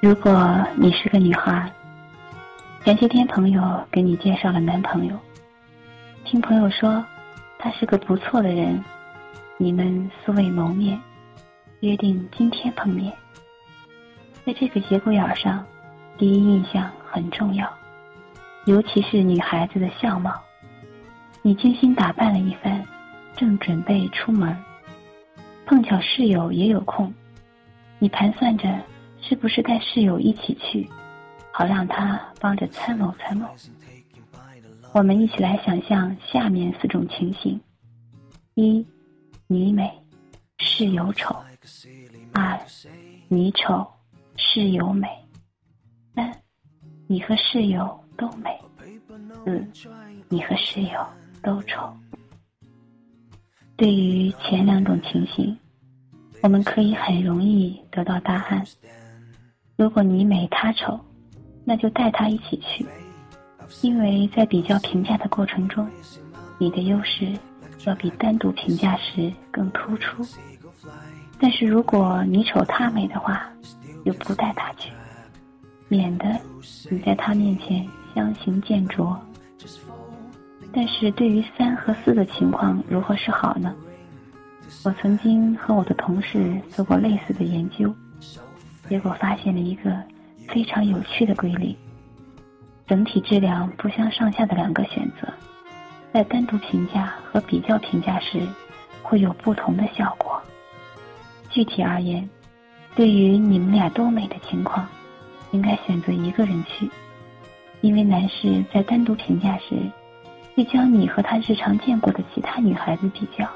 如果你是个女孩，前些天朋友给你介绍了男朋友，听朋友说他是个不错的人，你们素未谋面，约定今天碰面。在这个节骨眼上，第一印象很重要，尤其是女孩子的相貌。你精心打扮了一番，正准备出门，碰巧室友也有空，你盘算着。是不是带室友一起去，好让他帮着参谋参谋？我们一起来想象下面四种情形：一，你美，室友丑；二，你丑，室友美；三，你和室友都美；四，你和室友都丑。对于前两种情形，我们可以很容易得到答案。如果你美他丑，那就带他一起去，因为在比较评价的过程中，你的优势要比单独评价时更突出。但是如果你丑他美的话，就不带他去，免得你在他面前相形见拙。但是对于三和四的情况，如何是好呢？我曾经和我的同事做过类似的研究。结果发现了一个非常有趣的规律：整体质量不相上下的两个选择，在单独评价和比较评价时，会有不同的效果。具体而言，对于你们俩都美的情况，应该选择一个人去，因为男士在单独评价时，会将你和他日常见过的其他女孩子比较，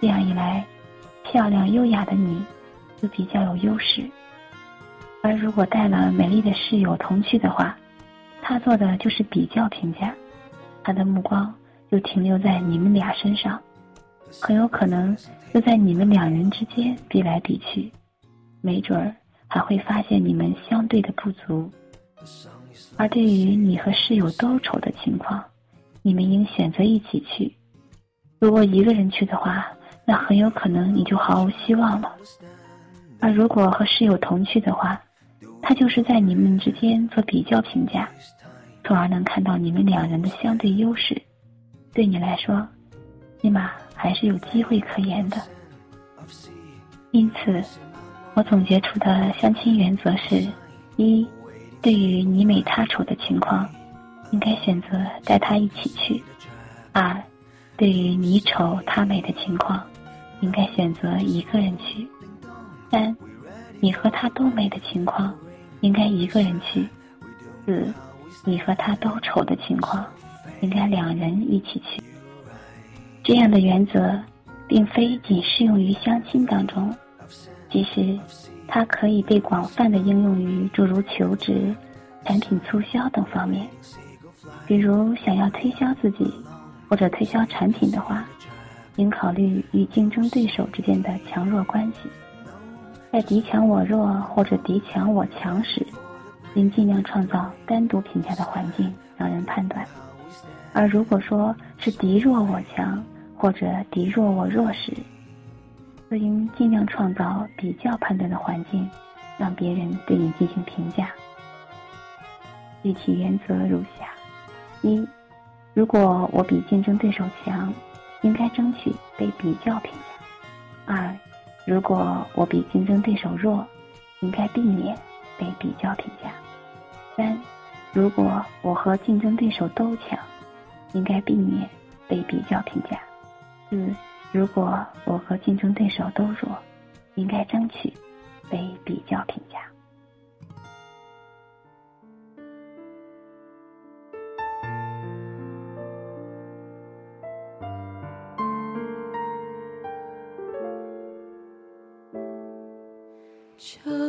这样一来，漂亮优雅的你就比较有优势。而如果带了美丽的室友同去的话，他做的就是比较评价，他的目光就停留在你们俩身上，很有可能就在你们两人之间比来比去，没准儿还会发现你们相对的不足。而对于你和室友都丑的情况，你们应选择一起去。如果一个人去的话，那很有可能你就毫无希望了。而如果和室友同去的话，他就是在你们之间做比较评价，从而能看到你们两人的相对优势。对你来说，起码还是有机会可言的。因此，我总结出的相亲原则是：一，对于你美他丑的情况，应该选择带他一起去；二，对于你丑他美的情况，应该选择一个人去；三，你和他都美的情况。应该一个人去。四，你和他都丑的情况，应该两人一起去。这样的原则，并非仅适用于相亲当中，其实它可以被广泛的应用于诸如求职、产品促销等方面。比如想要推销自己或者推销产品的话，应考虑与竞争对手之间的强弱关系。在敌强我弱或者敌强我强时，应尽量创造单独评价的环境，让人判断；而如果说是敌弱我强或者敌弱我弱时，则应尽量创造比较判断的环境，让别人对你进行评价。具体原则如下：一，如果我比竞争对手强，应该争取被比较评价；二。如果我比竞争对手弱，应该避免被比较评价。三，如果我和竞争对手都强，应该避免被比较评价。四，如果我和竞争对手都弱，应该争取被比较评价。chose.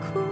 哭。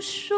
说。